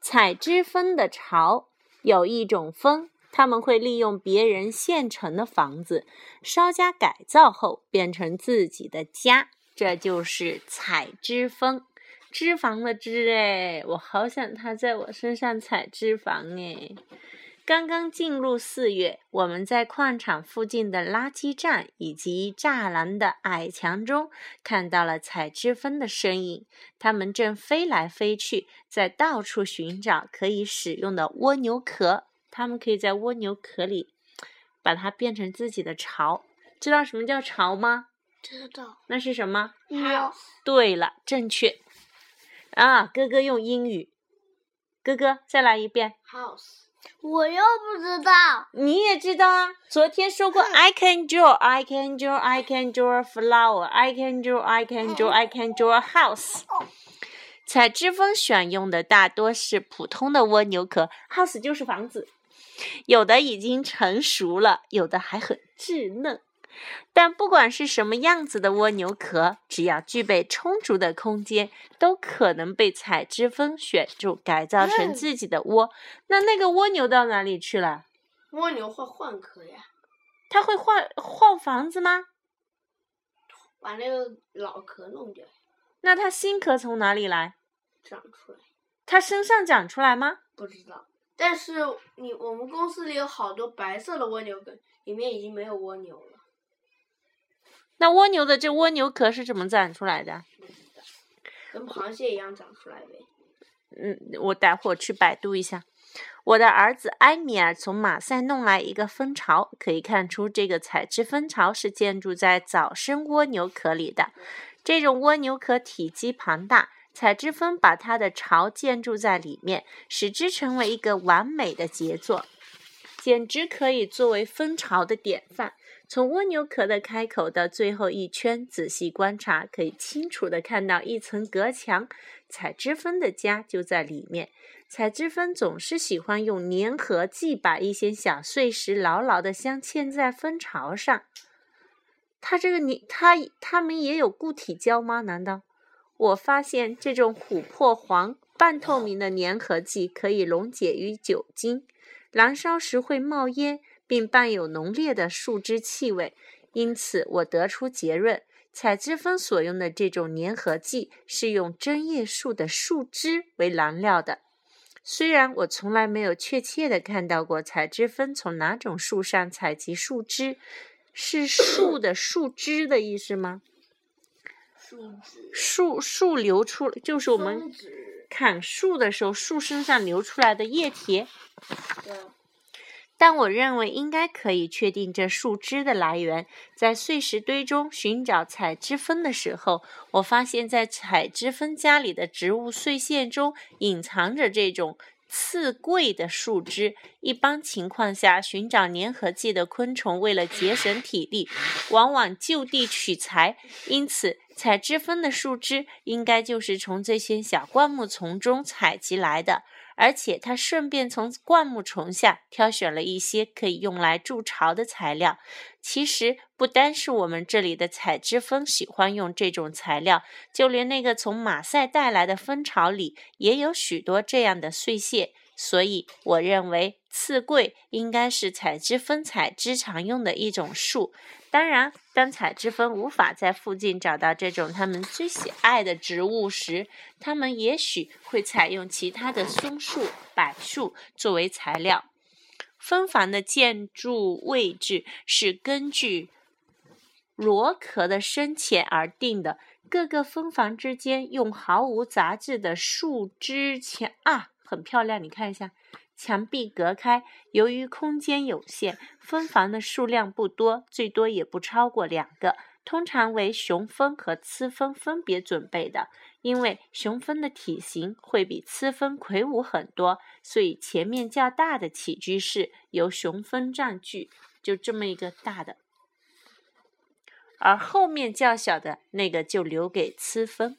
采脂蜂的巢有一种蜂，他们会利用别人现成的房子，稍加改造后变成自己的家，这就是采脂蜂。脂肪的脂哎，我好想它在我身上采脂肪哎。刚刚进入四月，我们在矿场附近的垃圾站以及栅栏的矮墙中看到了采脂蜂的身影。它们正飞来飞去，在到处寻找可以使用的蜗牛壳。它们可以在蜗牛壳里把它变成自己的巢。知道什么叫巢吗？知道。那是什么？House。对了，正确。啊，哥哥用英语。哥哥，再来一遍。House。我又不知道，你也知道啊？昨天说过，I can draw, I can draw, I can draw a flower, I can draw, I can draw, I can draw a house。采之风选用的大多是普通的蜗牛壳，house 就是房子，有的已经成熟了，有的还很稚嫩。但不管是什么样子的蜗牛壳，只要具备充足的空间，都可能被采之蜂选中，改造成自己的窝。那那个蜗牛到哪里去了？蜗牛会换壳呀。它会换换房子吗？把那个老壳弄掉。那它新壳从哪里来？长出来。它身上长出来吗？不知道。但是你我们公司里有好多白色的蜗牛壳，里面已经没有蜗牛了。那蜗牛的这蜗牛壳是怎么长出来的？跟螃蟹一样长出来呗。嗯，我待会儿去百度一下。我的儿子埃米尔从马赛弄来一个蜂巢，可以看出这个采脂蜂巢是建筑在早生蜗牛壳里的。这种蜗牛壳体积庞大，采脂蜂把它的巢建筑在里面，使之成为一个完美的杰作，简直可以作为蜂巢的典范。从蜗牛壳的开口到最后一圈，仔细观察，可以清楚地看到一层隔墙。采脂蜂的家就在里面。采脂蜂总是喜欢用粘合剂把一些小碎石牢牢地镶嵌在蜂巢上。它这个粘，它它们也有固体胶吗？难道？我发现这种琥珀黄、半透明的粘合剂可以溶解于酒精，燃烧时会冒烟。并伴有浓烈的树枝气味，因此我得出结论：采脂蜂所用的这种粘合剂是用针叶树的树枝为燃料的。虽然我从来没有确切的看到过采脂蜂从哪种树上采集树枝，是树的树枝的意思吗？树枝。树树流出就是我们砍树的时候树身上流出来的液体。对。但我认为应该可以确定这树枝的来源。在碎石堆中寻找采之分的时候，我发现，在采之分家里的植物碎屑中隐藏着这种刺贵的树枝。一般情况下，寻找粘合剂的昆虫为了节省体力，往往就地取材。因此，采脂蜂的树枝应该就是从这些小灌木丛中采集来的。而且他顺便从灌木丛下挑选了一些可以用来筑巢的材料。其实不单是我们这里的采脂蜂喜欢用这种材料，就连那个从马赛带来的蜂巢里也有许多这样的碎屑。所以，我认为刺桂应该是采脂蜂采脂常用的一种树。当然，当采脂蜂无法在附近找到这种它们最喜爱的植物时，它们也许会采用其他的松树、柏树作为材料。蜂房的建筑位置是根据螺壳的深浅而定的。各个蜂房之间用毫无杂质的树枝墙啊。很漂亮，你看一下，墙壁隔开。由于空间有限，蜂房的数量不多，最多也不超过两个，通常为雄蜂和雌蜂分别准备的。因为雄蜂的体型会比雌蜂魁梧很多，所以前面较大的起居室由雄蜂占据，就这么一个大的，而后面较小的那个就留给雌蜂。